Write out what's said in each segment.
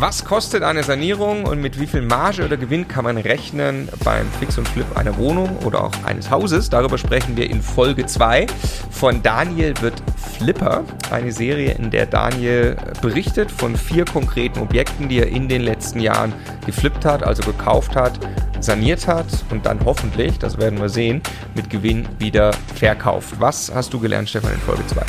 Was kostet eine Sanierung und mit wie viel Marge oder Gewinn kann man rechnen beim Fix und Flip einer Wohnung oder auch eines Hauses? Darüber sprechen wir in Folge 2 von Daniel wird Flipper, eine Serie, in der Daniel berichtet von vier konkreten Objekten, die er in den letzten Jahren geflippt hat, also gekauft hat, saniert hat und dann hoffentlich, das werden wir sehen, mit Gewinn wieder verkauft. Was hast du gelernt, Stefan, in Folge 2?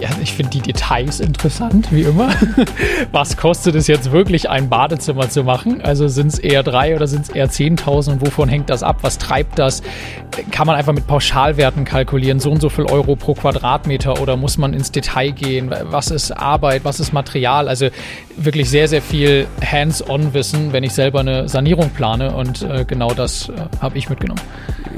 Ja, ich finde die Details interessant, wie immer. Was kostet es jetzt wirklich, ein Badezimmer zu machen? Also sind es eher drei oder sind es eher 10.000 und wovon hängt das ab? Was treibt das? Kann man einfach mit Pauschalwerten kalkulieren, so und so viel Euro pro Quadratmeter oder muss man ins Detail gehen? Was ist Arbeit? Was ist Material? Also wirklich sehr, sehr viel Hands-on-Wissen, wenn ich selber eine Sanierung plane und äh, genau das äh, habe ich mitgenommen.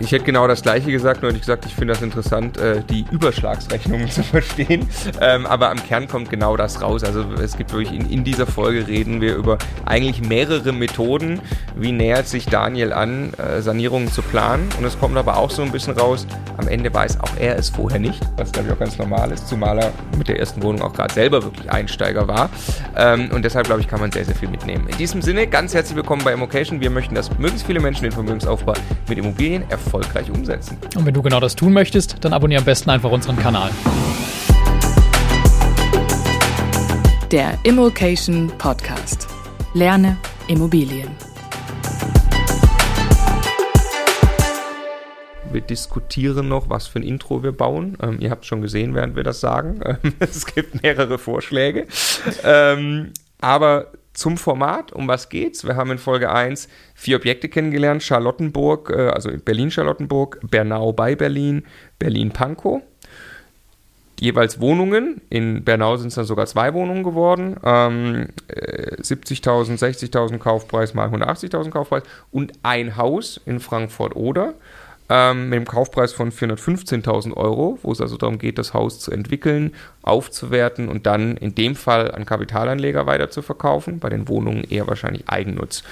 Ich hätte genau das Gleiche gesagt, nur hätte ich gesagt, ich finde das interessant, äh, die Überschlagsrechnungen zu verstehen. Ähm, aber am Kern kommt genau das raus. Also es gibt wirklich in, in dieser Folge reden wir über eigentlich mehrere Methoden. Wie nähert sich Daniel an, äh, Sanierungen zu planen? Und es kommt aber auch so ein bisschen raus, am Ende weiß auch er es vorher nicht, was glaube ich auch ganz normal ist, zumal er mit der ersten Wohnung auch gerade selber wirklich Einsteiger war. Ähm, und deshalb glaube ich, kann man sehr, sehr viel mitnehmen. In diesem Sinne, ganz herzlich willkommen bei Immocation. Wir möchten, dass möglichst viele Menschen den Vermögensaufbau mit Immobilien erfolgreich umsetzen. Und wenn du genau das tun möchtest, dann abonniere am besten einfach unseren Kanal. Der Immokation Podcast. Lerne Immobilien. Wir diskutieren noch, was für ein Intro wir bauen. Ähm, ihr habt schon gesehen, während wir das sagen. Ähm, es gibt mehrere Vorschläge. Ähm, aber zum Format, um was geht's? Wir haben in Folge 1 vier Objekte kennengelernt: Charlottenburg, äh, also Berlin-Charlottenburg, Bernau bei Berlin, Berlin-Pankow jeweils Wohnungen. In Bernau sind es dann sogar zwei Wohnungen geworden. Ähm, 70.000, äh, 60.000 Kaufpreis mal 180.000 Kaufpreis und ein Haus in Frankfurt-Oder ähm, mit einem Kaufpreis von 415.000 Euro, wo es also darum geht, das Haus zu entwickeln, aufzuwerten und dann in dem Fall an Kapitalanleger weiter zu verkaufen. Bei den Wohnungen eher wahrscheinlich Eigennutz.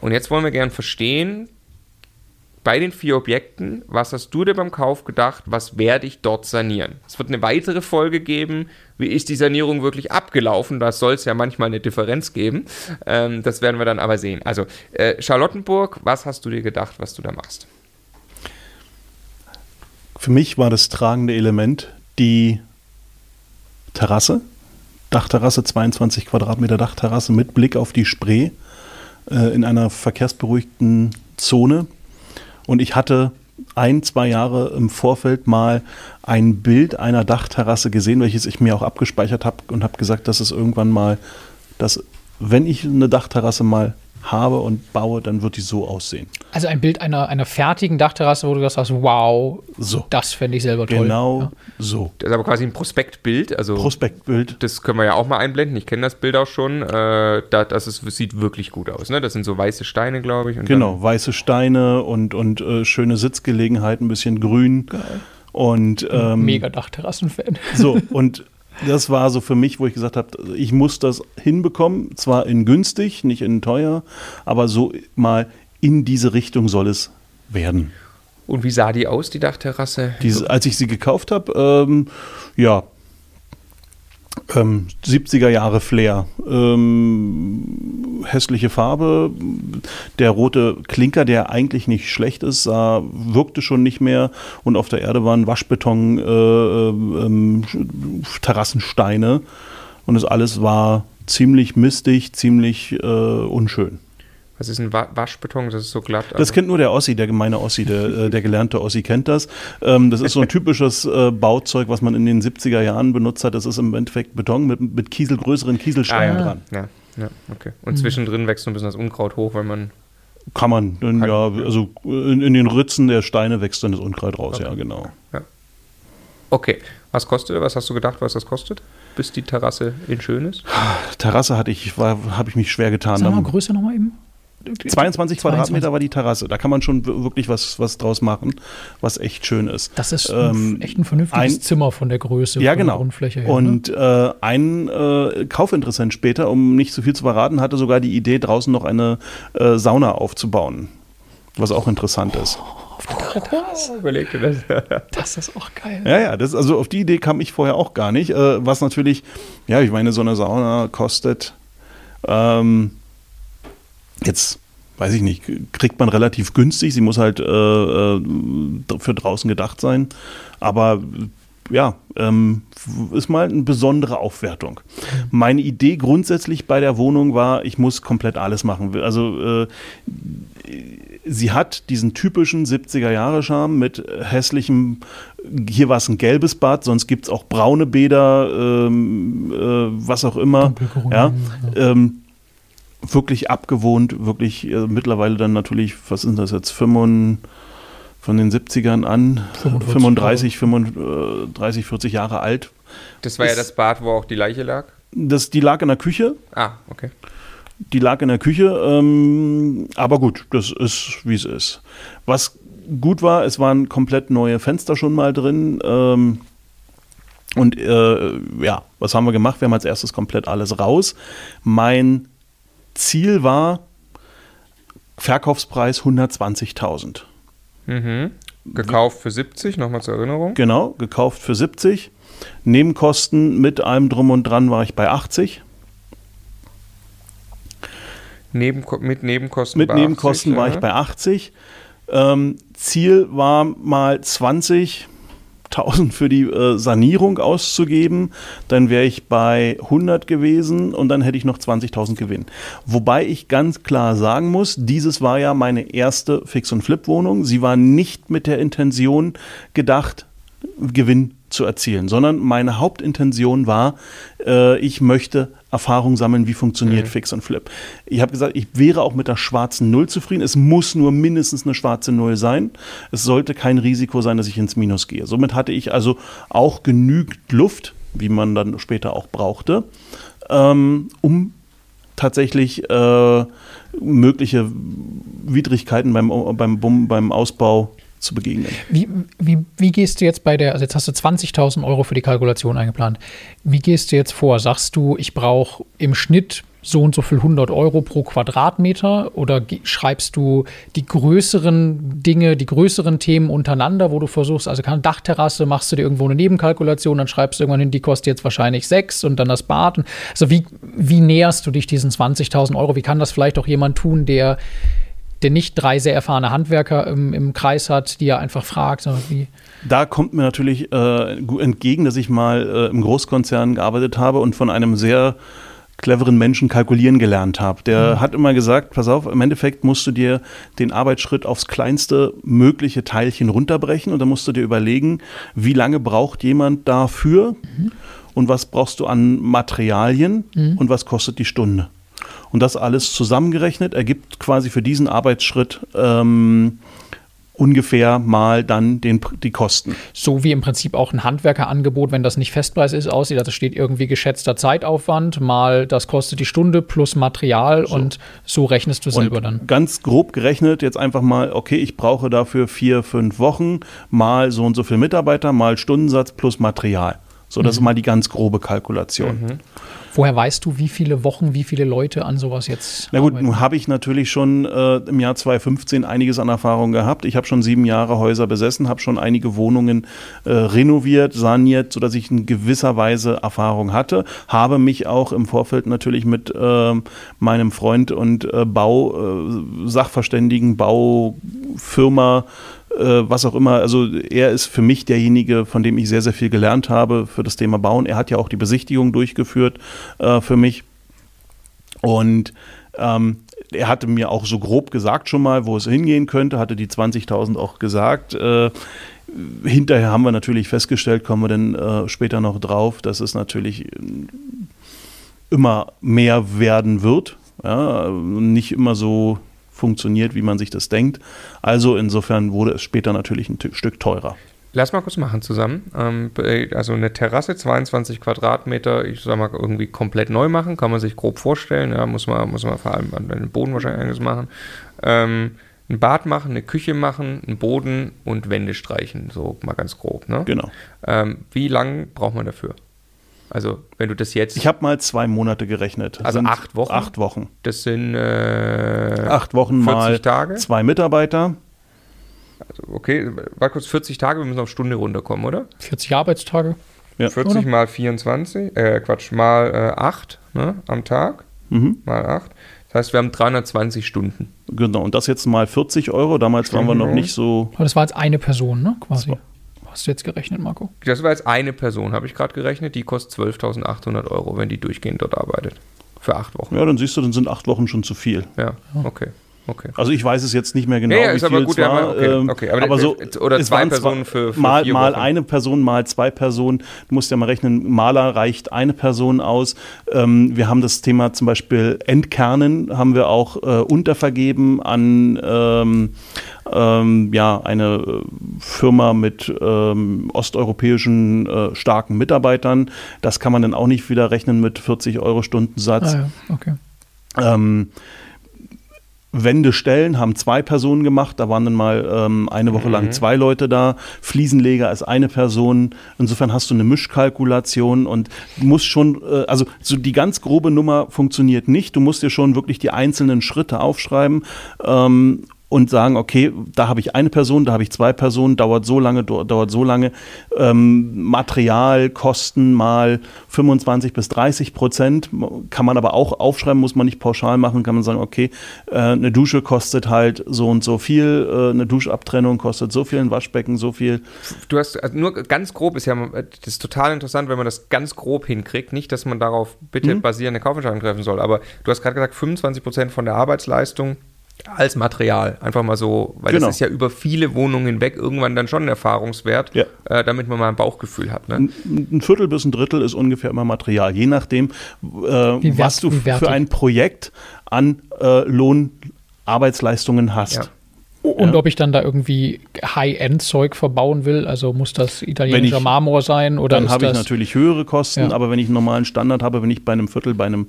Und jetzt wollen wir gerne verstehen, bei den vier Objekten, was hast du dir beim Kauf gedacht, was werde ich dort sanieren? Es wird eine weitere Folge geben, wie ist die Sanierung wirklich abgelaufen, da soll es ja manchmal eine Differenz geben, ähm, das werden wir dann aber sehen. Also äh, Charlottenburg, was hast du dir gedacht, was du da machst? Für mich war das tragende Element die Terrasse, Dachterrasse, 22 Quadratmeter Dachterrasse mit Blick auf die Spree äh, in einer verkehrsberuhigten Zone und ich hatte ein, zwei Jahre im Vorfeld mal ein Bild einer Dachterrasse gesehen, welches ich mir auch abgespeichert habe und habe gesagt, dass es irgendwann mal, dass wenn ich eine Dachterrasse mal habe und baue, dann wird die so aussehen. Also ein Bild einer, einer fertigen Dachterrasse, wo du sagst, wow, so. das fände ich selber toll. Genau ja. so. Das ist aber quasi ein Prospektbild. Also Prospektbild. Das können wir ja auch mal einblenden. Ich kenne das Bild auch schon. Äh, das, das ist, sieht wirklich gut aus. Ne? Das sind so weiße Steine, glaube ich. genau, weiße Steine und, und äh, schöne Sitzgelegenheit, ein bisschen grün. Geil. Und, ähm, Mega Dachterrassen-Fan. So, und das war so für mich, wo ich gesagt habe, ich muss das hinbekommen, zwar in günstig, nicht in teuer, aber so mal in diese Richtung soll es werden. Und wie sah die aus, die Dachterrasse? Diese, als ich sie gekauft habe, ähm, ja, ähm, 70er Jahre Flair. Ähm, hässliche Farbe. Der rote Klinker, der eigentlich nicht schlecht ist, sah, wirkte schon nicht mehr. Und auf der Erde waren Waschbeton, äh, äh, Terrassensteine. Und das alles war ziemlich mistig, ziemlich äh, unschön. Was ist ein Waschbeton? Das ist so glatt. Also das kennt nur der Ossi, der gemeine Ossi, der, äh, der gelernte Ossi kennt das. Ähm, das ist so ein typisches äh, Bauzeug, was man in den 70er Jahren benutzt hat. Das ist im Endeffekt Beton mit, mit Kiesel, größeren Kieselsteinen ah, ja. dran. Ja, ja, okay. Und mhm. zwischendrin wächst so ein bisschen das Unkraut hoch, weil man. Kann man, kann, ja, also in, in, den Ritzen der Steine wächst dann das Unkraut raus, okay. ja, genau. Ja. Okay, was kostet, was hast du gedacht, was das kostet, bis die Terrasse in schön ist? Terrasse hatte ich, habe ich mich schwer getan. Sag mal Größe nochmal eben. 22 Quadratmeter war die Terrasse. Da kann man schon wirklich was, was draus machen, was echt schön ist. Das ist ähm, echt ein vernünftiges ein, Zimmer von der Größe, ja, genau. Grundfläche her. Und ne? äh, ein äh, Kaufinteressent später, um nicht zu viel zu verraten, hatte sogar die Idee, draußen noch eine äh, Sauna aufzubauen. Was auch interessant ist. Auf der Terrasse. Oh, überleg dir das. das ist auch geil. Ja, ja, das, also auf die Idee kam ich vorher auch gar nicht. Äh, was natürlich, ja, ich meine, so eine Sauna kostet Ähm, jetzt weiß ich nicht, kriegt man relativ günstig. Sie muss halt äh, äh für draußen gedacht sein. Aber ja, ähm, ist mal eine besondere Aufwertung. Meine Idee grundsätzlich bei der Wohnung war, ich muss komplett alles machen. Also äh, sie hat diesen typischen 70er-Jahre-Charme mit hässlichem, hier war es ein gelbes Bad, sonst gibt es auch braune Bäder, ähm, äh, was auch immer. Ja, ähm, wirklich abgewohnt, wirklich äh, mittlerweile dann natürlich, was sind das jetzt, 35, von den 70ern an, 45, 35, 35, 40 Jahre alt. Das war ist, ja das Bad, wo auch die Leiche lag? Das, die lag in der Küche. Ah, okay. Die lag in der Küche, ähm, aber gut, das ist, wie es ist. Was gut war, es waren komplett neue Fenster schon mal drin. Ähm, und äh, ja, was haben wir gemacht? Wir haben als erstes komplett alles raus. Mein Ziel war Verkaufspreis 120.000. Mhm. Gekauft für 70, nochmal zur Erinnerung. Genau, gekauft für 70. Nebenkosten mit allem drum und dran war ich bei 80. Neben, mit Nebenkosten Mit Nebenkosten 80, war ja. ich bei 80. Ähm, Ziel war mal 20 1000 für die äh, Sanierung auszugeben, dann wäre ich bei 100 gewesen und dann hätte ich noch 20.000 Gewinn. Wobei ich ganz klar sagen muss, dieses war ja meine erste Fix- und Flip-Wohnung. Sie war nicht mit der Intention gedacht, Gewinn zu erzielen, sondern meine Hauptintention war, äh, ich möchte Erfahrung sammeln, wie funktioniert mhm. Fix und Flip. Ich habe gesagt, ich wäre auch mit der schwarzen Null zufrieden. Es muss nur mindestens eine schwarze Null sein. Es sollte kein Risiko sein, dass ich ins Minus gehe. Somit hatte ich also auch genügend Luft, wie man dann später auch brauchte, ähm, um tatsächlich äh, mögliche Widrigkeiten beim, beim, beim Ausbau zu begegnen. Wie, wie, wie gehst du jetzt bei der, also jetzt hast du 20.000 Euro für die Kalkulation eingeplant. Wie gehst du jetzt vor? Sagst du, ich brauche im Schnitt so und so viel 100 Euro pro Quadratmeter oder schreibst du die größeren Dinge, die größeren Themen untereinander, wo du versuchst, also keine Dachterrasse, machst du dir irgendwo eine Nebenkalkulation, dann schreibst du irgendwann hin, die kostet jetzt wahrscheinlich 6 und dann das Bad. Also wie, wie näherst du dich diesen 20.000 Euro? Wie kann das vielleicht auch jemand tun, der der nicht drei sehr erfahrene Handwerker im, im Kreis hat, die er einfach fragt, wie. Da kommt mir natürlich äh, entgegen, dass ich mal äh, im Großkonzern gearbeitet habe und von einem sehr cleveren Menschen kalkulieren gelernt habe. Der mhm. hat immer gesagt, pass auf, im Endeffekt musst du dir den Arbeitsschritt aufs kleinste mögliche Teilchen runterbrechen und dann musst du dir überlegen, wie lange braucht jemand dafür mhm. und was brauchst du an Materialien mhm. und was kostet die Stunde. Und das alles zusammengerechnet ergibt quasi für diesen Arbeitsschritt ähm, ungefähr mal dann den, die Kosten. So wie im Prinzip auch ein Handwerkerangebot, wenn das nicht Festpreis ist, aussieht. Also steht irgendwie geschätzter Zeitaufwand, mal das kostet die Stunde plus Material so. und so rechnest du selber dann. Ganz grob gerechnet, jetzt einfach mal, okay, ich brauche dafür vier, fünf Wochen, mal so und so viele Mitarbeiter, mal Stundensatz plus Material. So, das mhm. ist mal die ganz grobe Kalkulation. Mhm. Woher weißt du, wie viele Wochen, wie viele Leute an sowas jetzt? Na gut, arbeiten? nun habe ich natürlich schon äh, im Jahr 2015 einiges an Erfahrung gehabt. Ich habe schon sieben Jahre Häuser besessen, habe schon einige Wohnungen äh, renoviert, saniert, sodass ich in gewisser Weise Erfahrung hatte. Habe mich auch im Vorfeld natürlich mit äh, meinem Freund und äh, Bausachverständigen, äh, Baufirma äh, was auch immer. Also er ist für mich derjenige, von dem ich sehr, sehr viel gelernt habe für das Thema Bauen. Er hat ja auch die Besichtigung durchgeführt äh, für mich. Und ähm, er hatte mir auch so grob gesagt schon mal, wo es hingehen könnte, hatte die 20.000 auch gesagt. Äh, hinterher haben wir natürlich festgestellt, kommen wir dann äh, später noch drauf, dass es natürlich äh, immer mehr werden wird. Ja, nicht immer so funktioniert, wie man sich das denkt. Also insofern wurde es später natürlich ein Stück teurer. Lass mal kurz machen zusammen. Ähm, also eine Terrasse, 22 Quadratmeter, ich sag mal irgendwie komplett neu machen, kann man sich grob vorstellen. Ja, muss man, muss man vor allem an den Boden wahrscheinlich einiges machen. Ähm, ein Bad machen, eine Küche machen, einen Boden und Wände streichen, so mal ganz grob. Ne? Genau. Ähm, wie lang braucht man dafür? Also, wenn du das jetzt. Ich habe mal zwei Monate gerechnet. Also sind acht Wochen? Acht Wochen. Das sind. Äh, acht Wochen mal Tage? zwei Mitarbeiter. Also, okay, war kurz 40 Tage, wir müssen auf Stunde runterkommen, oder? 40 Arbeitstage. Ja. 40 oder? mal 24, äh, Quatsch, mal äh, 8 ne, am Tag. Mhm. mal 8. Das heißt, wir haben 320 Stunden. Genau, und das jetzt mal 40 Euro. Damals waren wir noch nicht so. Aber das war jetzt eine Person, ne? Quasi. Hast du jetzt gerechnet, Marco? Das war jetzt eine Person, habe ich gerade gerechnet. Die kostet 12.800 Euro, wenn die durchgehend dort arbeitet. Für acht Wochen. Ja, dann siehst du, dann sind acht Wochen schon zu viel. Ja, okay. Okay. Also ich weiß es jetzt nicht mehr genau, Ja, ja, wie ist aber viel gut, es ja, war. okay, ähm, okay, aber aber, so oder zwei Personen für- für mal, vier mal eine Person, mal zwei Personen. Du musst ja mal rechnen, Maler reicht eine Person aus. Ähm, wir haben das Thema zum Beispiel Entkernen haben wir auch äh, untervergeben an ähm, ähm, ja, eine äh, Firma mit ähm, osteuropäischen äh, starken Mitarbeitern. Das kann man dann auch nicht wieder rechnen mit 40 Euro Stundensatz. Ah, ja, okay. Ähm, Wände stellen haben zwei Personen gemacht. Da waren dann mal ähm, eine Woche lang zwei Leute da. Fliesenleger ist eine Person. Insofern hast du eine Mischkalkulation und musst schon, äh, also so die ganz grobe Nummer funktioniert nicht. Du musst dir schon wirklich die einzelnen Schritte aufschreiben. Ähm, und sagen, okay, da habe ich eine Person, da habe ich zwei Personen, dauert so lange, dau- dauert so lange. Ähm, Materialkosten mal 25 bis 30 Prozent kann man aber auch aufschreiben, muss man nicht pauschal machen, kann man sagen, okay, äh, eine Dusche kostet halt so und so viel, äh, eine Duschabtrennung kostet so viel, ein Waschbecken so viel. Du hast also nur ganz grob ist ja das ist total interessant, wenn man das ganz grob hinkriegt. Nicht, dass man darauf bitte Mhm. basierende Kaufentscheidungen treffen soll, aber du hast gerade gesagt, 25 Prozent von der Arbeitsleistung als Material. Einfach mal so, weil Genau. das ist ja über viele Wohnungen hinweg irgendwann dann schon ein Erfahrungswert, Ja. äh, damit man mal ein Bauchgefühl hat. Ne? Ein ein Viertel bis ein Drittel ist ungefähr immer Material, je nachdem, äh, was du für ein Projekt an äh, Lohnarbeitsleistungen hast. Ja. Und Ja. ob ich dann da irgendwie High-End-Zeug verbauen will, also muss das italienischer ich- Marmor sein oder Dann habe ich natürlich höhere Kosten, Ja. aber wenn ich einen normalen Standard habe, bin ich bei einem Viertel, bei einem,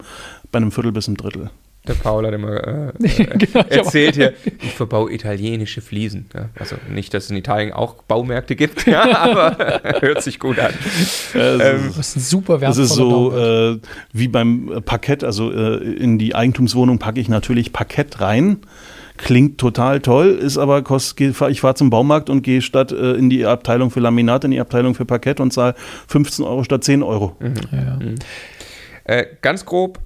bei einem Viertel bis einem Drittel. Der Paul hat immer äh, Genau, ich erzählt hier, ich verbaue italienische Fliesen. Ja, also nicht, dass es in Italien auch Baumärkte gibt, ja, aber hört sich gut an. Ähm, das ist ein super Das wertvoller ist so äh, wie beim äh, Parkett, also äh, in die Eigentumswohnung packe ich natürlich Parkett rein. Klingt total toll, ist aber kost, ich fahre zum Baumarkt und gehe statt äh, in die Abteilung für Laminat, in die Abteilung für Parkett und zahle 15 Euro statt 10 Euro. ja. Äh, ganz grob,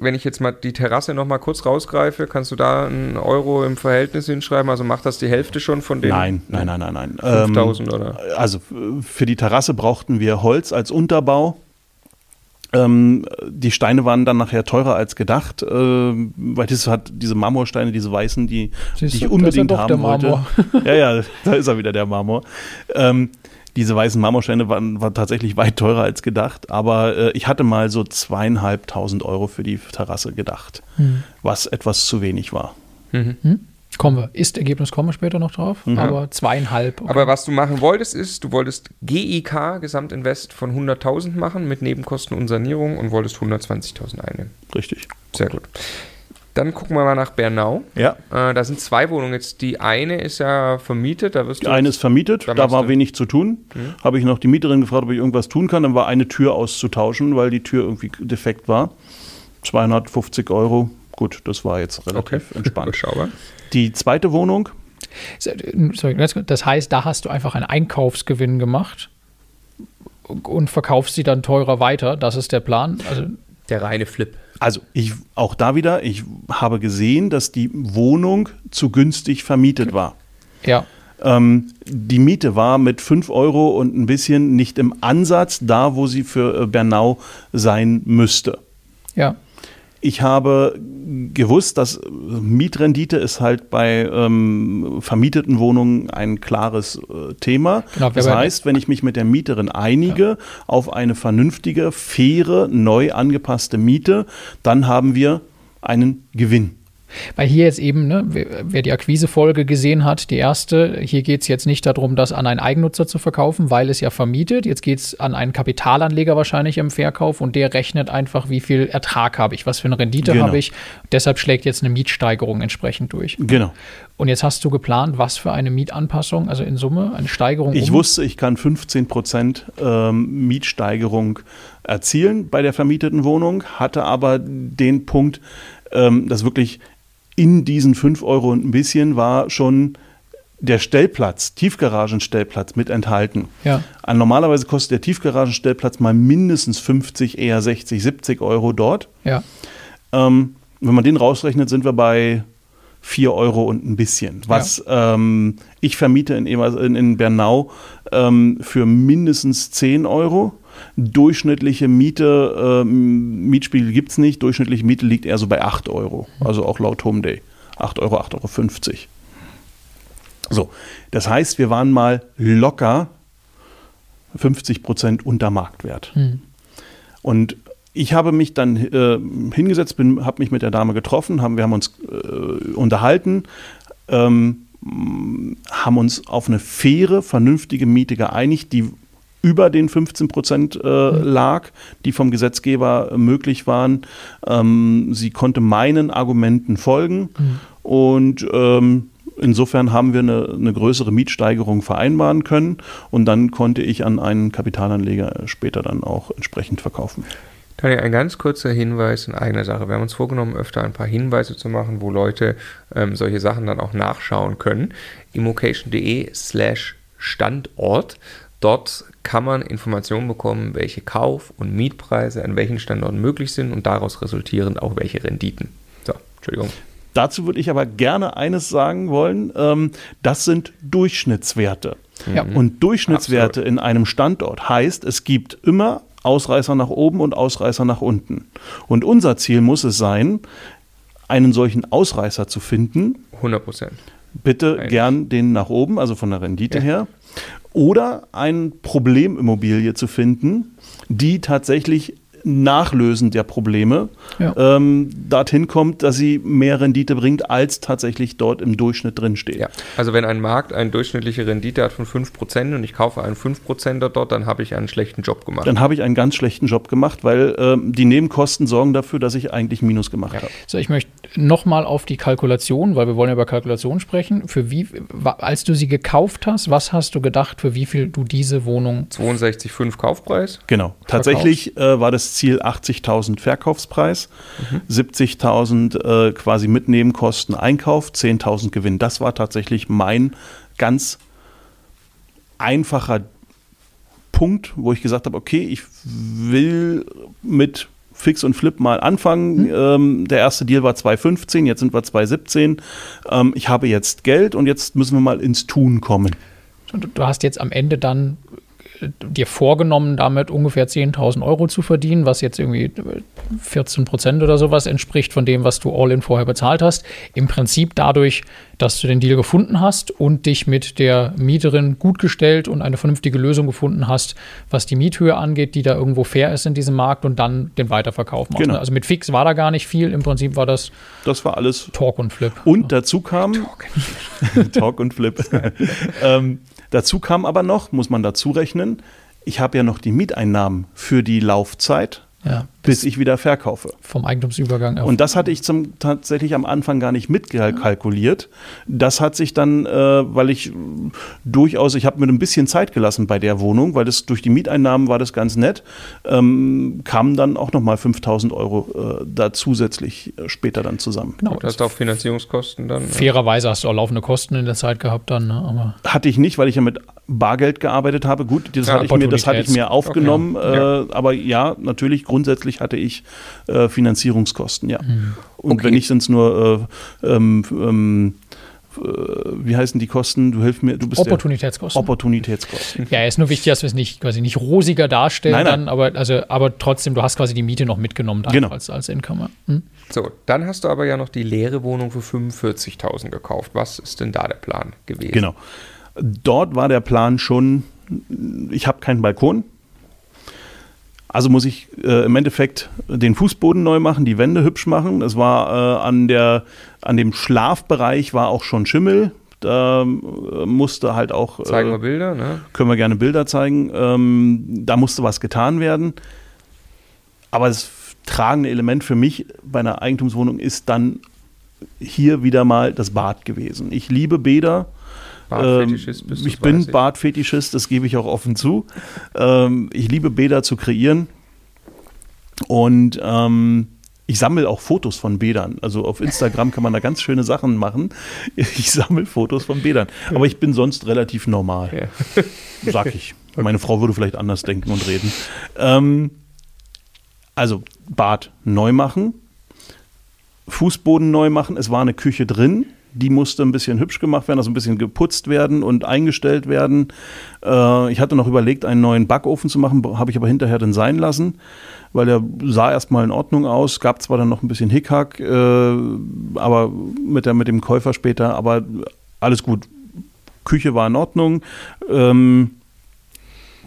wenn ich jetzt mal die Terrasse noch mal kurz rausgreife, kannst du da einen Euro im Verhältnis hinschreiben? Also macht das die Hälfte schon von den Nein, nein, nein, nein, nein. Ähm, 5000 oder? Also für die Terrasse brauchten wir Holz als Unterbau. Ähm, die Steine waren dann nachher teurer als gedacht, ähm, weil das hat diese Marmorsteine, diese weißen, die, Siehst die ich da ist ja unbedingt doch haben der wollte. Marmor. ja, ja, da ist er wieder der Marmor. Ähm, diese weißen Marmorsteine waren, waren tatsächlich weit teurer als gedacht, aber äh, ich hatte mal so zweieinhalbtausend Euro für die Terrasse gedacht, Hm. was etwas zu wenig war. Kommen wir. Ist-Ergebnis kommen wir später noch drauf, aber zweieinhalb. okay. Aber was du machen wolltest, ist, du wolltest GIK, Gesamtinvest von 100.000 machen mit Nebenkosten und Sanierung und wolltest 120.000 einnehmen. Richtig. Sehr gut. Dann gucken wir mal nach Bernau. Ja. Äh, da sind zwei Wohnungen jetzt. Die eine ist ja vermietet, da wirst Die eine ist vermietet, Da da war du- wenig zu tun. Habe ich noch die Mieterin gefragt, ob ich irgendwas tun kann. Dann war eine Tür auszutauschen, weil die Tür irgendwie defekt war. 250 Euro. Gut, das war jetzt relativ entspannt. Überschaubar. Die zweite Wohnung, Sorry, das heißt, da hast du einfach einen Einkaufsgewinn gemacht und verkaufst sie dann teurer weiter. Das ist der Plan. Also, Der reine Flip. Also ich auch da wieder, ich habe gesehen, dass die Wohnung zu günstig vermietet war. ja. Ähm, die Miete war mit 5 Euro und ein bisschen nicht im Ansatz da, wo sie für äh, Bernau sein müsste. Ja. Ich habe gewusst, dass Mietrendite ist halt bei ähm, vermieteten Wohnungen ein klares äh, Thema. Genau, das heißt, wenn ich mich mit der Mieterin einige auf eine vernünftige, faire, neu angepasste Miete, dann haben wir einen Gewinn. Weil hier jetzt eben, ne, wer, die Akquise-Folge gesehen hat, die erste, hier geht es jetzt nicht darum, das an einen Eigennutzer zu verkaufen, weil es ja vermietet. Jetzt geht es an einen Kapitalanleger wahrscheinlich im Verkauf und der rechnet einfach, wie viel Ertrag habe ich, was für eine Rendite Genau. habe ich. Deshalb schlägt jetzt eine Mietsteigerung entsprechend durch. Genau. Und jetzt hast du geplant, was für eine Mietanpassung, also in Summe, eine Steigerung. Ich um- wusste, ich kann 15 Prozent ähm, Mietsteigerung erzielen bei der vermieteten Wohnung, hatte aber den Punkt, ähm, dass wirklich in diesen 5 Euro und ein bisschen war schon der Stellplatz, Tiefgaragenstellplatz mit enthalten. Ja. Normalerweise kostet der Tiefgaragenstellplatz mal mindestens 50, eher 60, 70 Euro dort. Ja. Ähm, wenn man den rausrechnet, sind wir bei 4 Euro und ein bisschen. Was ähm, ich vermiete in, in, in Bernau ähm, für mindestens 10 Euro. Durchschnittliche Miete, ähm, Mietspiegel gibt es nicht. Durchschnittliche Miete liegt eher so bei 8 Euro. Also auch laut Home Day. 8 Euro, 8,50 Euro. So, das heißt, wir waren mal locker 50 Prozent unter Marktwert. Und ich habe mich dann äh, hingesetzt, bin, habe mich mit der Dame getroffen, haben, wir haben uns äh, unterhalten, ähm, haben uns auf eine faire, vernünftige Miete geeinigt, die über den 15 Prozent äh, lag, die vom Gesetzgeber möglich waren. Ähm, sie konnte meinen Argumenten folgen und ähm, insofern haben wir eine, eine größere Mietsteigerung vereinbaren können und dann konnte ich an einen Kapitalanleger später dann auch entsprechend verkaufen. Daniel, ein ganz kurzer Hinweis in eigener Sache. Wir haben uns vorgenommen, öfter ein paar Hinweise zu machen, wo Leute ähm, solche Sachen dann auch nachschauen können. immocation.de slash Standort. Dort kann man Informationen bekommen, welche Kauf- und Mietpreise an welchen Standorten möglich sind und daraus resultierend auch welche Renditen. So, Entschuldigung. Dazu würde ich aber gerne eines sagen wollen. Ähm, das sind Durchschnittswerte. Ja. Und Durchschnittswerte in einem Standort heißt, es gibt immer Ausreißer nach oben und Ausreißer nach unten. Und unser Ziel muss es sein, einen solchen Ausreißer zu finden. 100 Prozent. Bitte Eigentlich. gern den nach oben, also von der Rendite Ja. her. Oder eine Problemimmobilie zu finden, die tatsächlich Nachlösen der Probleme Ja. ähm, dorthin kommt, dass sie mehr Rendite bringt, als tatsächlich dort im Durchschnitt drin steht. Ja, also wenn ein Markt eine durchschnittliche Rendite hat von 5% und ich kaufe einen 5%er dort, dann habe ich einen schlechten Job gemacht. Dann habe ich einen ganz schlechten Job gemacht, weil ähm, die Nebenkosten sorgen dafür, dass ich eigentlich Minus gemacht Ja. habe. So, ich möchte nochmal auf die Kalkulation, weil wir wollen ja über Kalkulation sprechen. Für wie, als du sie gekauft hast, was hast du gedacht, für wie viel du diese Wohnung 62,5 Kaufpreis. Genau. Tatsächlich äh, war das Ziel 80.000 Verkaufspreis, 70.000 äh, quasi mit Nebenkosten Einkauf, 10.000 Gewinn. Das war tatsächlich mein ganz einfacher Punkt, wo ich gesagt habe, okay, ich will mit Fix und Flip mal anfangen. Ähm, der erste Deal war 2015, jetzt sind wir 2017. Ähm, ich habe jetzt Geld und jetzt müssen wir mal ins Tun kommen. Du, du hast jetzt am Ende dann dir vorgenommen, damit ungefähr 10.000 Euro zu verdienen, was jetzt irgendwie äh, 14 Prozent oder sowas entspricht von dem, was du all-in vorher bezahlt hast. Im Prinzip dadurch, dass du den Deal gefunden hast und dich mit der Mieterin gut gestellt und eine vernünftige Lösung gefunden hast, was die Miethöhe angeht, die da irgendwo fair ist in diesem Markt und dann den Weiterverkauf machst. Genau. Also mit Fix war da gar nicht viel. Im Prinzip war das Das war alles Talk und Flip. Und dazu kam Talk und Flip. ähm, dazu kam aber noch, muss man dazu rechnen, ich habe ja noch die Mieteinnahmen für die Laufzeit, ja, bis ich wieder verkaufe. vom Eigentumsübergang auf. Und das hatte ich zum, tatsächlich am Anfang gar nicht mitkalkuliert. Das hat sich dann, äh, weil ich durchaus, ich habe mir ein bisschen Zeit gelassen bei der Wohnung, weil das durch die Mieteinnahmen war das ganz nett, ähm, kamen dann auch nochmal 5000 Euro äh, da zusätzlich äh, später dann zusammen. genau, Du hast auch Finanzierungskosten dann. Fairerweise hast du auch laufende Kosten in der Zeit gehabt dann, ne? aber Hatte ich nicht, weil ich ja mit Bargeld gearbeitet habe. Gut, das, Ja, hatte, ich mir, das hatte ich mir aufgenommen. Okay, ja. Äh, aber ja, natürlich, grundsätzlich hatte ich äh, Finanzierungskosten, ja. Und Okay. wenn nicht, sind es nur, äh, ähm, ähm, äh, wie heißen die Kosten? Du hilfst mir, du bist Opportunitätskosten. der Opportunitätskosten. ja, ist nur wichtig, dass wir es nicht quasi nicht rosiger darstellen, Nein, nein. dann, aber also, aber trotzdem, du hast quasi die Miete noch mitgenommen dann Genau. als, als Income. Hm? So, dann hast du aber ja noch die leere Wohnung für 45.000 gekauft. Was ist denn da der Plan gewesen? Genau. Dort war der Plan schon, ich habe keinen Balkon. Also muss ich äh, im Endeffekt den Fußboden neu machen, die Wände hübsch machen. Es war äh, an, der, an dem Schlafbereich war auch schon Schimmel. Da äh, musste halt auch. Zeigen äh, wir Bilder, ne? können wir gerne Bilder zeigen. Ähm, da musste was getan werden. Aber das tragende Element für mich bei einer Eigentumswohnung ist dann hier wieder mal das Bad gewesen. Ich liebe Bäder. Badfetischist Ähm, bist du, ich bin ich. Badfetischist, das gebe ich auch offen zu. Ähm, ich liebe Bäder zu kreieren. Und ähm, ich sammle auch Fotos von Bädern. Also auf Instagram kann man da ganz schöne Sachen machen. Ich sammle Fotos von Bädern. Aber ich bin sonst relativ normal Ja. sag ich. Meine Frau würde vielleicht anders denken und reden. Ähm, also Bad neu machen, Fußboden neu machen. Es war eine Küche drin. Die musste ein bisschen hübsch gemacht werden, also ein bisschen geputzt werden und eingestellt werden. Äh, ich hatte noch überlegt, einen neuen Backofen zu machen, habe ich aber hinterher dann sein lassen, weil der sah erstmal in Ordnung aus. Gab zwar dann noch ein bisschen Hickhack, äh, aber mit, der, mit dem Käufer später, aber alles gut. Küche war in Ordnung. Ähm,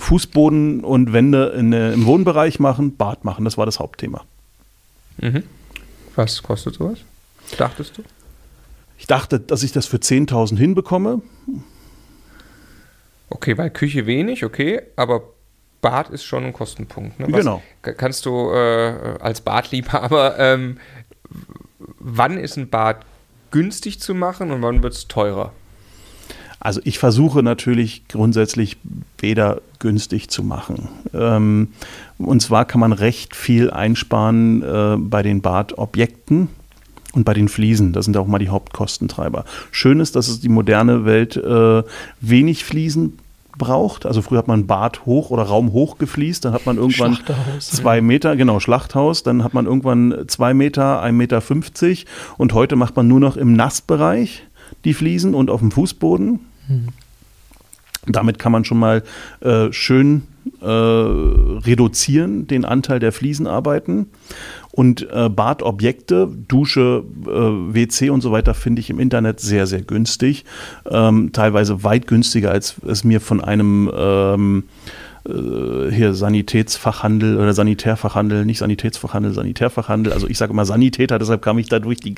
Fußboden und Wände in, äh, im Wohnbereich machen, Bad machen, das war das Hauptthema. Mhm. Was kostet sowas? Dachtest du? Ich dachte, dass ich das für 10.000 hinbekomme. Okay, weil Küche wenig, okay, aber Bad ist schon ein Kostenpunkt. Ne? Genau. Kannst du äh, als Badliebhaber, ähm, wann ist ein Bad günstig zu machen und wann wird es teurer? Also ich versuche natürlich grundsätzlich weder günstig zu machen. Ähm, und zwar kann man recht viel einsparen äh, bei den Badobjekten und bei den Fliesen. Das sind auch mal die Hauptkostentreiber. Schön ist, dass es die moderne Welt äh, wenig Fliesen braucht. Also früher hat man Bad hoch oder Raum hoch gefliest, dann hat man irgendwann zwei ja. Meter, genau, Schlachthaus, dann hat man irgendwann zwei Meter, ein Meter fünfzig und heute macht man nur noch im Nassbereich die Fliesen und auf dem Fußboden. Hm. Damit kann man schon mal äh, schön äh, reduzieren, den Anteil der Fliesenarbeiten. Und äh, Badobjekte, Dusche, äh, WC und so weiter finde ich im Internet sehr, sehr günstig. Ähm, teilweise weit günstiger, als es mir von einem ähm, äh, hier Sanitätsfachhandel oder Sanitärfachhandel, nicht Sanitätsfachhandel, Sanitärfachhandel. Also ich sage immer Sanitäter, deshalb kam ich da durch die,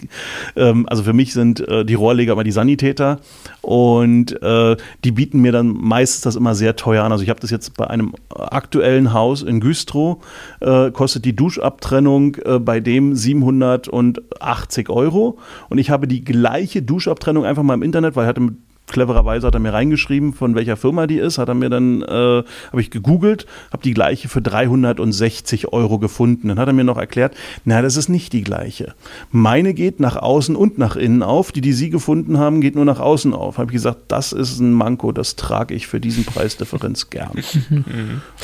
ähm, also für mich sind äh, die Rohrleger aber die Sanitäter und äh, die bieten mir dann meistens das immer sehr teuer an. Also ich habe das jetzt bei einem aktuellen Haus in Güstrow, äh, kostet die Duschabtrennung äh, bei dem 780 Euro und ich habe die gleiche Duschabtrennung einfach mal im Internet, weil er hatte clevererweise hat er mir reingeschrieben, von welcher Firma die ist, hat er mir dann, äh, habe ich gegoogelt, habe die gleiche für 360 Euro gefunden. Dann hat er mir noch erklärt, na, das ist nicht die gleiche. Meine geht nach außen und nach innen auf, die, die Sie gefunden haben, geht nur nach außen auf. Habe ich gesagt, das ist ein Manko, das trage ich für diesen Preisdifferenz gern.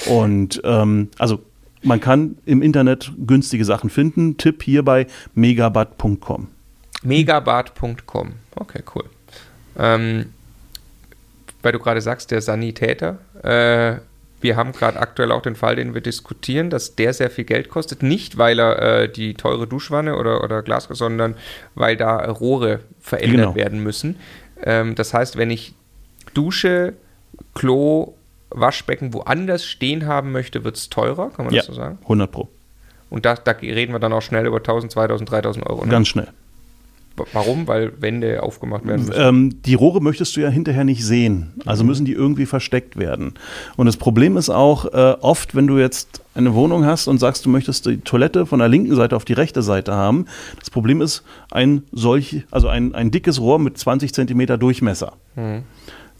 und ähm, also man kann im Internet günstige Sachen finden. Tipp hierbei megabad.com. Megabad.com. Okay, cool. Ähm, weil du gerade sagst, der Sanitäter. Äh, wir haben gerade aktuell auch den Fall, den wir diskutieren, dass der sehr viel Geld kostet. Nicht, weil er äh, die teure Duschwanne oder, oder Glas, sondern weil da Rohre verändert genau. werden müssen. Ähm, das heißt, wenn ich Dusche, Klo, Waschbecken woanders stehen haben möchte, wird es teurer, kann man ja, das so sagen? 100 Pro. Und da, da, reden wir dann auch schnell über 1000, 2000, 3000 Euro. Ne? Ganz schnell. Warum? Weil Wände aufgemacht werden müssen. Ähm, die Rohre möchtest du ja hinterher nicht sehen. Also müssen die irgendwie versteckt werden. Und das Problem ist auch, äh, oft, wenn du jetzt eine Wohnung hast und sagst, du möchtest die Toilette von der linken Seite auf die rechte Seite haben, das Problem ist ein solch, also ein, ein dickes Rohr mit 20 Zentimeter Durchmesser. Mhm.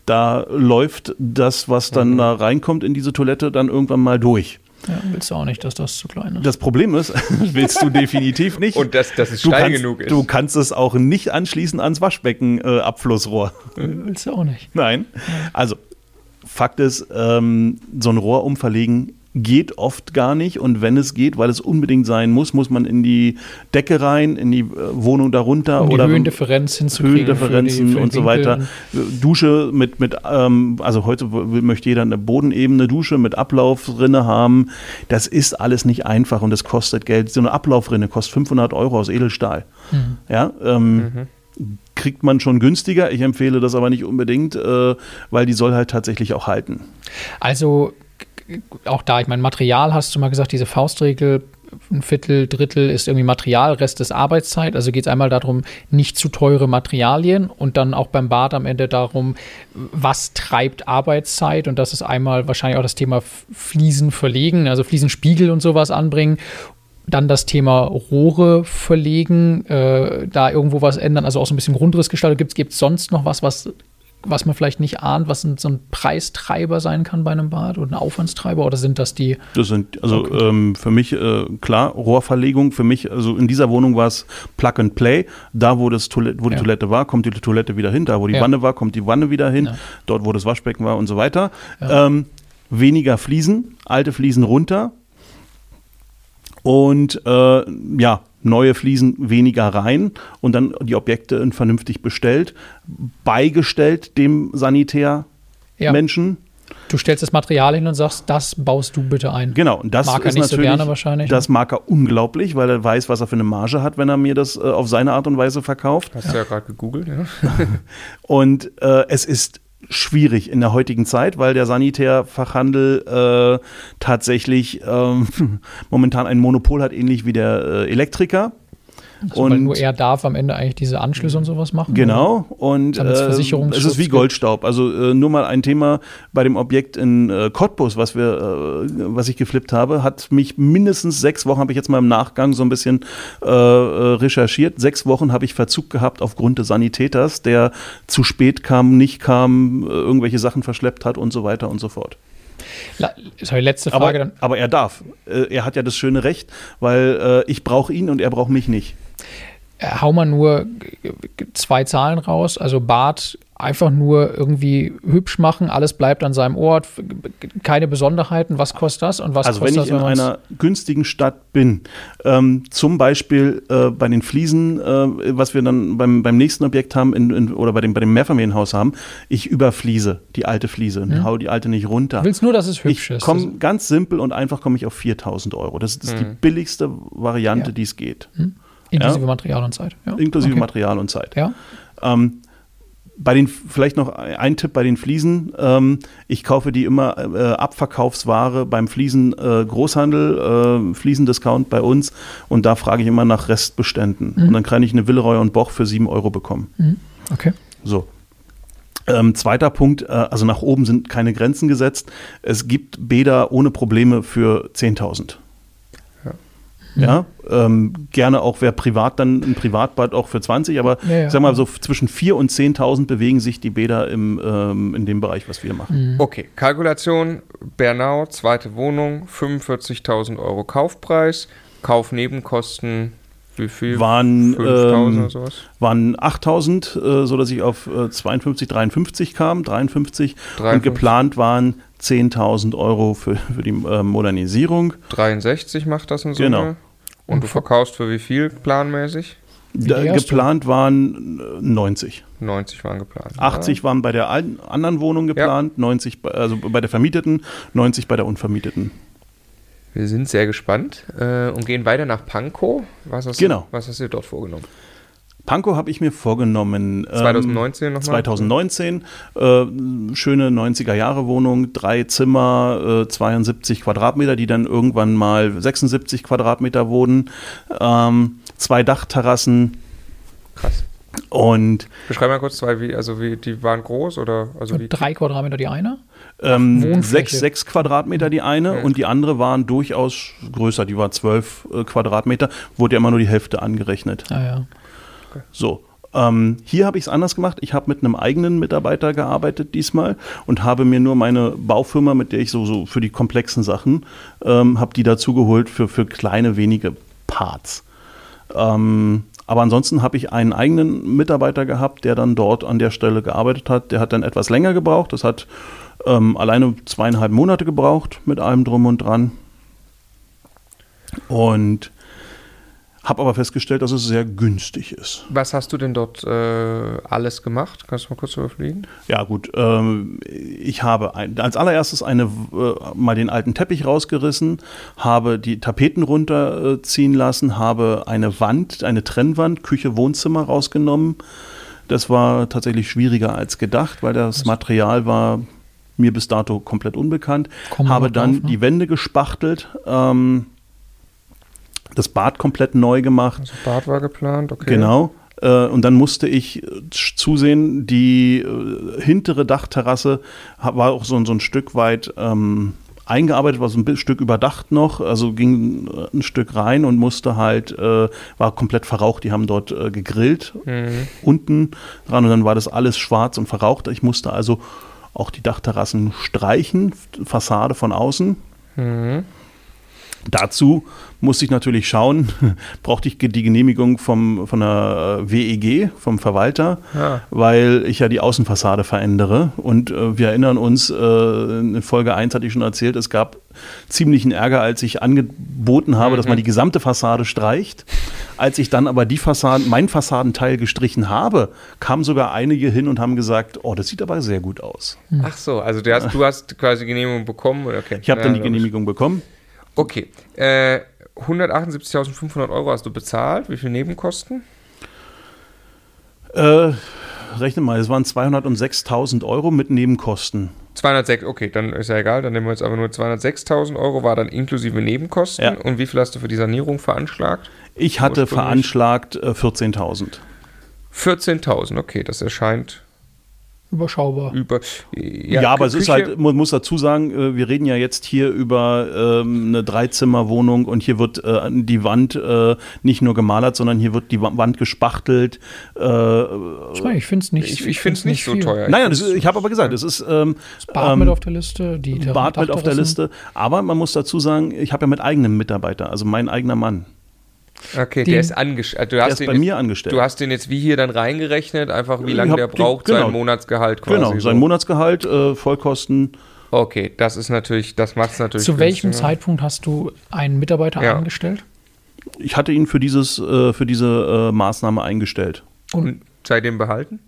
Da läuft das, was dann mhm. da reinkommt in diese Toilette, dann irgendwann mal durch. Ja, willst du auch nicht, dass das zu klein ist. Das Problem ist, willst du definitiv nicht. Und dass, dass es du steil kannst, genug ist. Du kannst es auch nicht anschließen ans Waschbecken-Abflussrohr. Äh, willst du auch nicht. Nein. Also, Fakt ist, ähm, so ein Rohr umverlegen geht oft gar nicht und wenn es geht, weil es unbedingt sein muss, muss man in die Decke rein, in die äh, Wohnung darunter um oder Höhendifferenz hinzukriegen Höhendifferenzen für die, für und so weiter. Dusche mit mit ähm, also heute möchte jeder eine bodenebene Dusche mit Ablaufrinne haben. Das ist alles nicht einfach und das kostet Geld. So eine Ablaufrinne kostet 500 Euro aus Edelstahl. Mhm. Ja. Ähm, mhm kriegt man schon günstiger. Ich empfehle das aber nicht unbedingt, äh, weil die soll halt tatsächlich auch halten. Also auch da, ich meine, Material hast du mal gesagt, diese Faustregel, ein Viertel, Drittel ist irgendwie Material, Rest ist Arbeitszeit. Also geht es einmal darum, nicht zu teure Materialien und dann auch beim Bad am Ende darum, was treibt Arbeitszeit. Und das ist einmal wahrscheinlich auch das Thema Fliesen verlegen, also Fliesenspiegel und sowas anbringen. Dann das Thema Rohre verlegen, äh, da irgendwo was ändern, also auch so ein bisschen Grundrissgestaltung. Gibt es sonst noch was, was was man vielleicht nicht ahnt, was ein, so ein Preistreiber sein kann bei einem Bad oder ein Aufwandstreiber oder sind das die? Das sind, also okay. ähm, für mich äh, klar, Rohrverlegung, für mich, also in dieser Wohnung war es Plug and Play, da wo, das Toilette, wo die Toilette war, kommt die Toilette wieder hin, da wo die ja. Wanne war, kommt die Wanne wieder hin, ja. dort wo das Waschbecken war und so weiter. Ähm, weniger Fliesen, alte Fliesen runter, und äh, ja, neue Fliesen weniger rein und dann die Objekte vernünftig bestellt, beigestellt dem Sanitärmenschen. Ja. Du stellst das Material hin und sagst, das baust du bitte ein. Genau, und das mag er ist nicht so natürlich, gerne wahrscheinlich. das mag er unglaublich, weil er weiß, was er für eine Marge hat, wenn er mir das äh, auf seine Art und Weise verkauft. Hast du ja gerade gegoogelt, ja. Und äh, es ist schwierig in der heutigen Zeit, weil der Sanitärfachhandel äh, tatsächlich ähm, momentan ein Monopol hat, ähnlich wie der äh, Elektriker. Also, weil nur er darf am Ende eigentlich diese Anschlüsse und sowas machen. Genau, und äh, es ist wie. Goldstaub. Also äh, nur mal ein Thema bei dem Objekt in äh, Cottbus, was wir, äh, was ich geflippt habe, hat mich mindestens sechs Wochen, habe ich jetzt mal im Nachgang so ein bisschen äh, äh, recherchiert, sechs Wochen habe ich Verzug gehabt aufgrund des Sanitäters, der zu spät kam, nicht kam, irgendwelche Sachen verschleppt hat und so weiter und so fort. Sorry, letzte Frage Aber, dann. aber er darf. Er hat ja das schöne Recht, weil ich brauche ihn und er braucht mich nicht. Äh, hau mal nur g- zwei Zahlen raus. Also Bart einfach nur irgendwie hübsch machen, alles bleibt an seinem Ort, keine Besonderheiten. Was kostet das und was Also wenn kostet ich das, in man's- einer günstigen Stadt bin, ähm, zum Beispiel äh, bei den Fliesen, äh, was wir dann beim, beim nächsten Objekt haben in, in, oder bei dem, bei dem Mehrfamilienhaus haben, ich überfliese die alte Fliese und hau die alte nicht runter. Du willst nur, dass es hübsch ich ist. komme ganz simpel und einfach komme ich auf 4000 Euro. Das ist, das ist die billigste Variante, Ja. die es geht. Das, inklusive ja. Material und Zeit. Ja. Inklusive okay. Material und Zeit. Ja. Ähm, bei den, vielleicht noch ein Tipp bei den Fliesen. Ähm, ich kaufe die immer äh, Abverkaufsware beim Fliesen äh, Großhandel, äh, Fliesendiscount bei uns und da frage ich immer nach Restbeständen. Und dann kann ich eine Willeroy und Boch für 7 Euro bekommen. Okay. So. Ähm, zweiter Punkt, äh, also nach oben sind keine Grenzen gesetzt. Es gibt Bäder ohne Probleme für 10.000. Ja, ähm, gerne auch wer privat dann ein Privatbad auch für 20, aber Ja, ja. ich sag mal so zwischen 4.000 und 10.000 bewegen sich die Bäder im, ähm, in dem Bereich, was wir machen. Okay, Kalkulation, Bernau, zweite Wohnung, 45.000 Euro Kaufpreis, Kaufnebenkosten, wie viel? Waren, 5.000 ähm, oder sowas? Waren 8.000, äh, sodass ich auf äh, 52, 53 kam, 53 und 53. geplant waren 10.000 Euro für, für die äh, Modernisierung. 63 macht das in Summe. Genau. Und du verkaufst für wie viel planmäßig? Erste? geplant waren äh, 90. 90 waren geplant. 80 waren bei der alten, anderen Wohnung geplant, 90 bei, also bei der vermieteten, 90 bei der unvermieteten. Wir sind sehr gespannt äh, und gehen weiter nach Pankow. Was hast, Genau. du, was hast du dir dort vorgenommen? Pankow habe ich mir vorgenommen. ähm, 2019 nochmal? 2019, äh, schöne 90er-Jahre-Wohnung, drei Zimmer, äh, 72 Quadratmeter, die dann irgendwann mal 76 Quadratmeter wurden, ähm, zwei Dachterrassen Krass. und Beschreib mal kurz zwei, wie, also wie, die waren groß oder also wie? Drei Quadratmeter die eine. ähm, Wohnfläche. sechs, sechs Quadratmeter die eine Mhm. und die andere waren durchaus größer, die war zwölf äh, Quadratmeter, wurde ja immer nur die Hälfte angerechnet. Ah, ja. So. Ähm, hier habe ich es anders gemacht. Ich habe mit einem eigenen Mitarbeiter gearbeitet diesmal und habe mir nur meine Baufirma, mit der ich so, so für die komplexen Sachen, ähm, habe die dazu geholt für, für kleine, wenige Parts. Ähm, aber ansonsten habe ich einen eigenen Mitarbeiter gehabt, der dann dort an der Stelle gearbeitet hat. Der hat dann etwas länger gebraucht. Das hat ähm, alleine zweieinhalb Monate gebraucht mit allem drum und dran. Und habe aber festgestellt, dass es sehr günstig ist. Was hast du denn dort äh, alles gemacht? Kannst du mal kurz überfliegen? Ja, gut. Ähm, ich habe ein, als allererstes eine, äh, mal den alten Teppich rausgerissen, habe die Tapeten runterziehen lassen, habe eine Wand, eine Trennwand, Küche, Wohnzimmer rausgenommen. Das war tatsächlich schwieriger als gedacht, weil das Material war mir bis dato komplett unbekannt. Kommen habe dann drauf, ne? die Wände gespachtelt, ähm, das Bad komplett neu gemacht. Also Bad war geplant, okay. Genau. Äh, und dann musste ich äh, zusehen, die äh, hintere Dachterrasse war auch so, so ein Stück weit ähm, eingearbeitet, war so ein Stück überdacht noch, also ging ein Stück rein und musste halt, äh, war komplett verraucht, die haben dort äh, gegrillt, Mhm. unten dran und dann war das alles schwarz und verraucht. Ich musste also auch die Dachterrassen streichen, Fassade von außen. Mhm. Dazu musste ich natürlich schauen, brauchte ich die Genehmigung vom, von der äh, WEG, vom Verwalter, Ja. weil ich ja die Außenfassade verändere. Und äh, wir erinnern uns, äh, in Folge 1 hatte ich schon erzählt, es gab ziemlichen Ärger, als ich angeboten habe, dass man die gesamte Fassade streicht. Als ich dann aber die Fassaden, mein Fassadenteil gestrichen habe, kamen sogar einige hin und haben gesagt, oh, das sieht aber sehr gut aus. Ach so, also du hast, du hast quasi Genehmigung bekommen. Okay. Ich habe dann Ja, die Genehmigung bekommen. Okay. Äh, 178.500 Euro hast du bezahlt. Wie viel Nebenkosten? Äh, rechne mal, es waren 206.000 Euro mit Nebenkosten. 206, okay, dann ist ja egal, dann nehmen wir jetzt aber nur 206.000 Euro, war dann inklusive Nebenkosten. Ja. Und wie viel hast du für die Sanierung veranschlagt? Ich hatte veranschlagt äh, 14.000. 14.000, okay, das erscheint Überschaubar. über. Ja, aber es ist Küche- halt, man muss dazu sagen, äh, wir reden ja jetzt hier über ähm, eine Dreizimmerwohnung und hier wird äh, die Wand äh, nicht nur gemalert, sondern hier wird die Wa- Wand gespachtelt. Äh, Ich, meine, ich finde es nicht, Ich, ich finde es nicht so viel. teuer. naja, find's- das, ich habe aber gesagt, es ist ähm, Bad ähm, mit auf der Liste, die Bad mit auf der. Liste. Aber man muss dazu sagen, ich habe ja mit eigenem Mitarbeiter, also mein eigener Mann. Okay, Den- der ist angestellt. Du Der hast ist den bei jetzt, mir angestellt. Du hast den jetzt wie hier dann reingerechnet, einfach wie lange der braucht, genau. sein Monatsgehalt quasi. genau, so. sein Monatsgehalt, äh, Vollkosten. Okay, das ist natürlich, das macht es natürlich. Zu welchem. Zeitpunkt hast du einen Mitarbeiter Ja. eingestellt? Ich hatte ihn für, dieses, äh, für diese äh, Maßnahme eingestellt. Und seitdem behalten?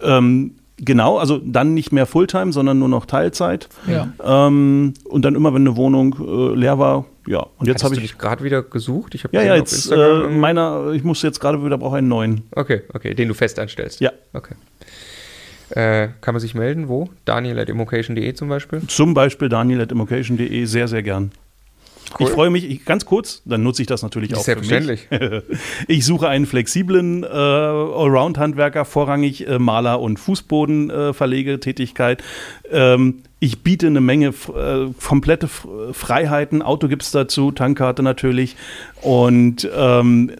Ähm, genau, also dann nicht mehr Fulltime, sondern nur noch Teilzeit. Ja. Ähm, und dann immer, wenn eine Wohnung äh, leer war, ja. Und jetzt habe ich. gerade wieder gesucht? Ich habe Ja, ja, jetzt äh, meiner, ich muss jetzt gerade wieder, brauche einen neuen. okay, okay, den du fest anstellst. Ja. Okay. Äh, kann man sich melden? Wo? Daniel at immocation.de zum Beispiel? Zum Beispiel daniel.immocation.de, sehr, sehr gern. Cool. Ich freue mich, ich, ganz kurz, dann nutze ich das natürlich auch für mich. Selbstverständlich. Ich suche einen flexiblen äh, Allround-Handwerker, vorrangig äh, Maler- und Fußbodenverlegetätigkeit. Ähm, ich biete eine Menge äh, komplette F Freiheiten. Auto gibt es dazu, Tankkarte natürlich. Und ähm,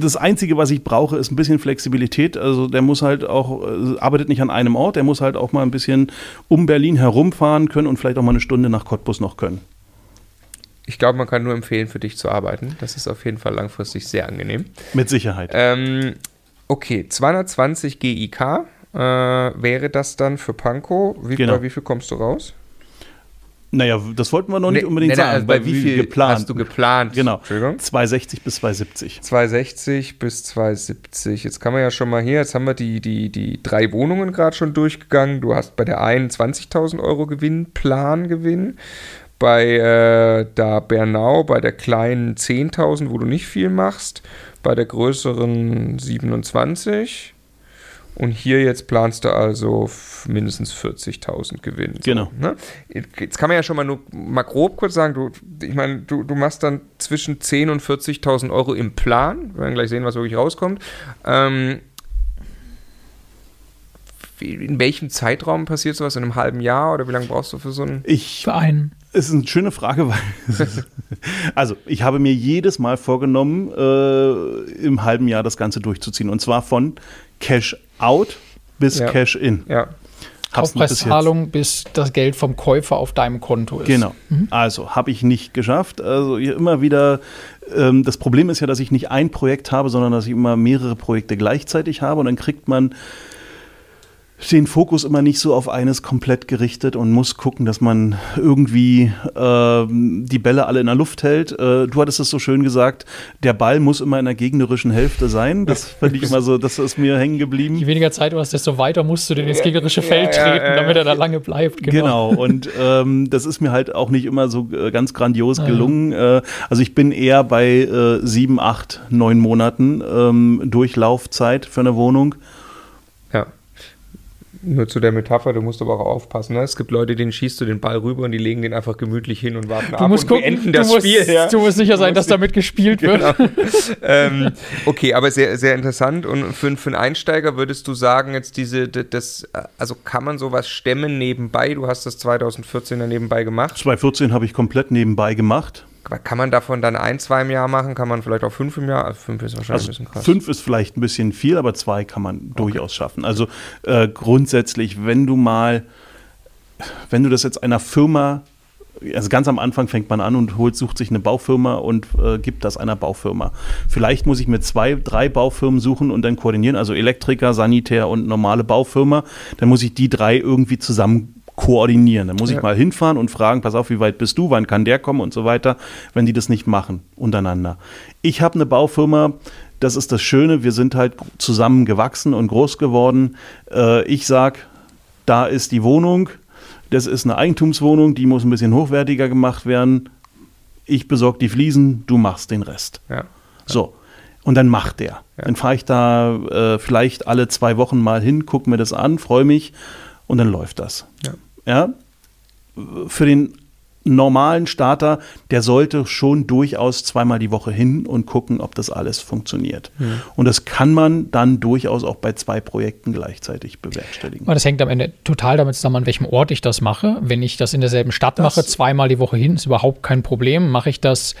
das Einzige, was ich brauche, ist ein bisschen Flexibilität. Also der muss halt auch, äh, arbeitet nicht an einem Ort, der muss halt auch mal ein bisschen um Berlin herumfahren können und vielleicht auch mal eine Stunde nach Cottbus noch können. Ich glaube, man kann nur empfehlen, für dich zu arbeiten. Das ist auf jeden Fall langfristig sehr angenehm. Mit Sicherheit. Ähm, okay, 220 GIK äh, wäre das dann für Pankow. Wie, Genau. Bei wie viel kommst du raus? Naja, das wollten wir noch nicht Nee, unbedingt nee, sagen. also bei wie viel geplant? hast du geplant? Genau. Entschuldigung. 260 bis 270. 260 bis 270. Jetzt kann man ja schon mal hier, jetzt haben wir die, die, die drei Wohnungen gerade schon durchgegangen. Du hast bei der einen 20.000 Euro Gewinn, Plangewinn. Bei äh, da Bernau, bei der kleinen 10.000, wo du nicht viel machst. Bei der größeren 27. Und hier jetzt planst du also mindestens 40.000 Gewinn. So, Genau. Ne? Jetzt kann man ja schon mal nur mal grob kurz sagen, du, ich meine, du, du machst dann zwischen 10.000 und 40.000 Euro im Plan. Wir werden gleich sehen, was wirklich rauskommt. Ähm, wie, in welchem Zeitraum passiert sowas? In einem halben Jahr oder wie lange brauchst du für so ein. Ich, Für einen. Es ist eine schöne Frage, weil. also, ich habe mir jedes Mal vorgenommen, äh, im halben Jahr das Ganze durchzuziehen. Und zwar von Cash out bis Ja. Cash in. Ja. Noch bis Kaufpreiszahlung, bis das Geld vom Käufer auf deinem Konto ist. Genau. Also habe ich nicht geschafft. Also immer wieder. Ähm, das Problem ist ja, dass ich nicht ein Projekt habe, sondern dass ich immer mehrere Projekte gleichzeitig habe und dann kriegt man den Fokus immer nicht so auf eines komplett gerichtet und muss gucken, dass man irgendwie ähm, die Bälle alle in der Luft hält. Äh, du hattest es so schön gesagt, der Ball muss immer in der gegnerischen Hälfte sein. Das fand ich immer so, das ist mir hängen geblieben. Je weniger Zeit du hast, desto weiter musst du in das gegnerische ja, Feld ja, treten, ja, damit er da lange bleibt. Genau, und ähm, das ist mir halt auch nicht immer so äh, ganz grandios Ja. gelungen. Äh, also ich bin eher bei äh, sieben, acht, neun Monaten ähm, Durchlaufzeit für eine Wohnung. Nur zu der Metapher, du musst aber auch aufpassen. Ne? Es gibt Leute, denen schießt du den Ball rüber und die legen den einfach gemütlich hin und warten Du ab musst und gucken, beenden du, das musst, Spiel. Ja. du musst sicher sein, dass damit gespielt wird. Genau. ähm, okay, aber sehr, sehr interessant. Und für, für einen Einsteiger würdest du sagen, jetzt diese, das, also kann man sowas stemmen nebenbei? Du hast das 2014 ja nebenbei gemacht. 2014 habe ich komplett nebenbei gemacht. Kann man davon dann ein, zwei im Jahr machen? Kann man vielleicht auch fünf im Jahr? Also fünf ist wahrscheinlich Also ein bisschen krass. fünf ist vielleicht ein bisschen viel, aber zwei kann man durchaus schaffen. Also äh, grundsätzlich, wenn du mal, wenn du das jetzt einer Firma, also ganz am Anfang fängt man an und holt, sucht sich eine Baufirma und äh, gibt das einer Baufirma. Vielleicht muss ich mir zwei, drei Baufirmen suchen und dann koordinieren, also Elektriker, Sanitär und normale Baufirma. Dann muss ich die drei irgendwie zusammen koordinieren. Dann muss Ja. ich mal hinfahren und fragen, pass auf, wie weit bist du, wann kann der kommen und so weiter, wenn die das nicht machen untereinander. Ich habe eine Baufirma, das ist das Schöne, wir sind halt zusammen gewachsen und groß geworden. Äh, ich sag, da ist die Wohnung, das ist eine Eigentumswohnung, die muss ein bisschen hochwertiger gemacht werden. Ich besorge die Fliesen, du machst den Rest. Ja. So. Und dann macht der. Ja. Dann fahre ich da äh, vielleicht alle zwei Wochen mal hin, gucke mir das an, freue mich und dann läuft das. Ja. Ja. Für den normalen Starter, der sollte schon durchaus zweimal die Woche hin und gucken, ob das alles funktioniert. Und das kann man dann durchaus auch bei zwei Projekten gleichzeitig bewerkstelligen. Aber das hängt am Ende total damit zusammen, an welchem Ort ich das mache. Wenn ich das in derselben Stadt Das- mache, zweimal die Woche hin, ist überhaupt kein Problem. Mache ich das,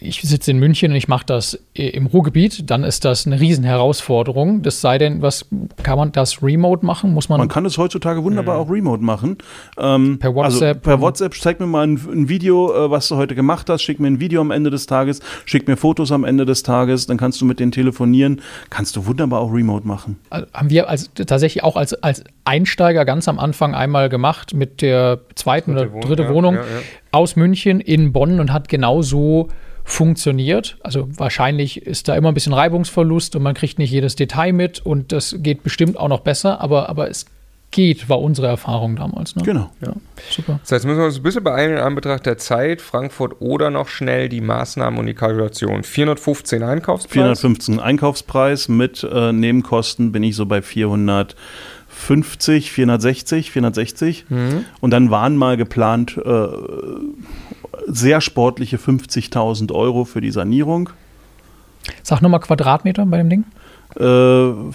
ich sitze in München und ich mache das äh, im Ruhrgebiet, dann ist das eine Riesenherausforderung. Das sei denn, was kann man das remote machen? Muss man, Man kann es heutzutage wunderbar auch remote machen. Ähm, Per WhatsApp. Also per WhatsApp, zeig mir mal ein, ein Video, äh, was du heute gemacht hast. Schick mir ein Video am Ende des Tages. Schick mir Fotos am Ende des Tages. Dann kannst du mit denen telefonieren. Kannst du wunderbar auch remote machen. Also haben wir als, tatsächlich auch als, als Einsteiger ganz am Anfang einmal gemacht mit der zweiten Dritte oder Wohnung, dritte ja, Wohnung ja, ja. Aus München in Bonn und hat genauso funktioniert. Also wahrscheinlich ist da immer ein bisschen Reibungsverlust und man kriegt nicht jedes Detail mit und das geht bestimmt auch noch besser, aber, aber es geht, war unsere Erfahrung damals. Ne? Genau. Ja, super. Das heißt, müssen wir uns ein bisschen beeilen in Anbetracht der Zeit. Frankfurt oder noch schnell die Maßnahmen und die Kalkulation. 415 Einkaufspreis. 415 Einkaufspreis mit äh, Nebenkosten bin ich so bei 450, 460, 460. Und dann waren mal geplant äh, sehr sportliche 50.000 Euro für die Sanierung. Sag nochmal Quadratmeter bei dem Ding. Äh,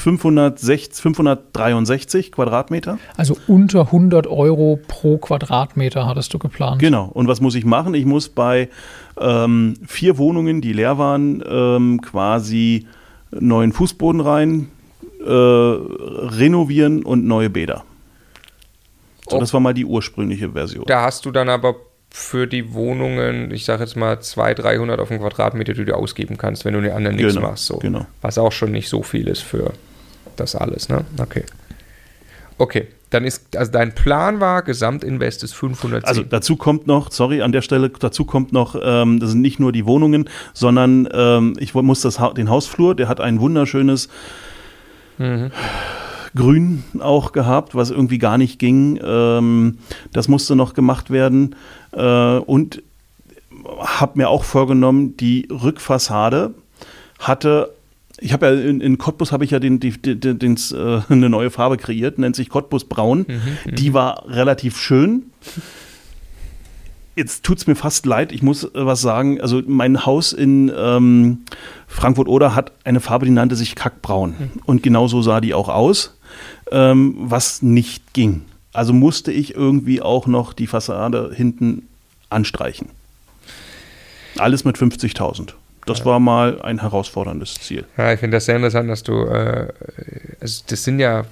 560, 563 Quadratmeter. Also unter 100 Euro pro Quadratmeter hattest du geplant. Genau. Und was muss ich machen? Ich muss bei ähm, vier Wohnungen, die leer waren, ähm, quasi neuen Fußboden rein, äh, renovieren und neue Bäder. So, Oh. das war mal die ursprüngliche Version. Da hast du dann aber für die Wohnungen, ich sage jetzt mal 200, 300 auf den Quadratmeter, die du ausgeben kannst, wenn du den anderen nichts Genau, machst. So. genau. Was auch schon nicht so viel ist für das alles, ne? Okay. Okay, dann ist, also dein Plan war, Gesamtinvest ist 510. Also dazu kommt noch, sorry, an der Stelle, dazu kommt noch, ähm, das sind nicht nur die Wohnungen, sondern ähm, ich muss das, den Hausflur, der hat ein wunderschönes Grün auch gehabt, was irgendwie gar nicht ging. Ähm, das musste noch gemacht werden. Äh, und habe mir auch vorgenommen, die Rückfassade hatte. Ich habe ja in, in Cottbus habe ich ja den, die, die, den, äh, eine neue Farbe kreiert, nennt sich Cottbus Braun. die war relativ schön. Jetzt tut es mir fast leid, ich muss äh, was sagen. Also mein Haus in ähm, Frankfurt-Oder hat eine Farbe, die nannte sich Kackbraun. Und genau so sah die auch aus, ähm, was nicht ging. Also musste ich irgendwie auch noch die Fassade hinten anstreichen. Alles mit 50.000. Das war mal ein herausforderndes Ziel. Ja, ich finde das sehr interessant, dass du, äh, also das sind ja,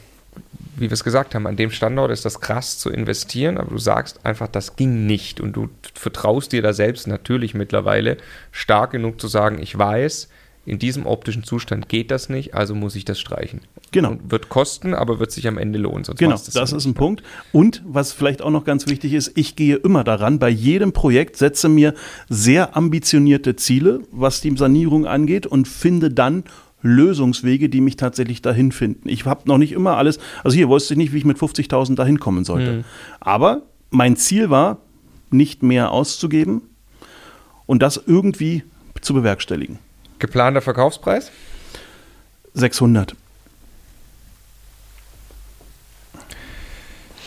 wie wir es gesagt haben, an dem Standort ist das krass zu investieren, aber du sagst einfach, das ging nicht und du vertraust dir da selbst natürlich mittlerweile stark genug zu sagen, ich weiß, in diesem optischen Zustand geht das nicht, also muss ich das streichen. Genau. Und wird kosten, aber wird sich am Ende lohnen. Sonst Genau, das es ist ein Punkt. Und was vielleicht auch noch ganz wichtig ist, ich gehe immer daran, bei jedem Projekt setze mir sehr ambitionierte Ziele, was die Sanierung angeht und finde dann Lösungswege, die mich tatsächlich dahin finden. Ich habe noch nicht immer alles, also hier wusste ich nicht, wie ich mit 50.000 dahin kommen sollte. Aber mein Ziel war, nicht mehr auszugeben und das irgendwie zu bewerkstelligen. Geplanter Verkaufspreis? 600.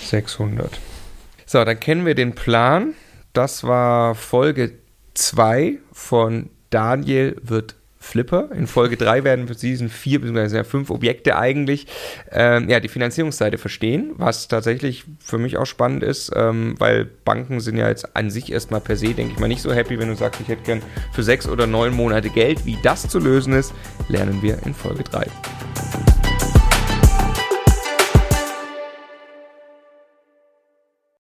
600. So, dann kennen wir den Plan. Das war Folge 2 von Daniel wird Flipper. In Folge 3 werden für diesen vier bzw. fünf Objekte eigentlich ähm, ja, die Finanzierungsseite verstehen, was tatsächlich für mich auch spannend ist, ähm, weil Banken sind ja jetzt an sich erstmal per se, denke ich mal, nicht so happy, wenn du sagst, ich hätte gern für sechs oder neun Monate Geld. Wie das zu lösen ist, lernen wir in Folge 3.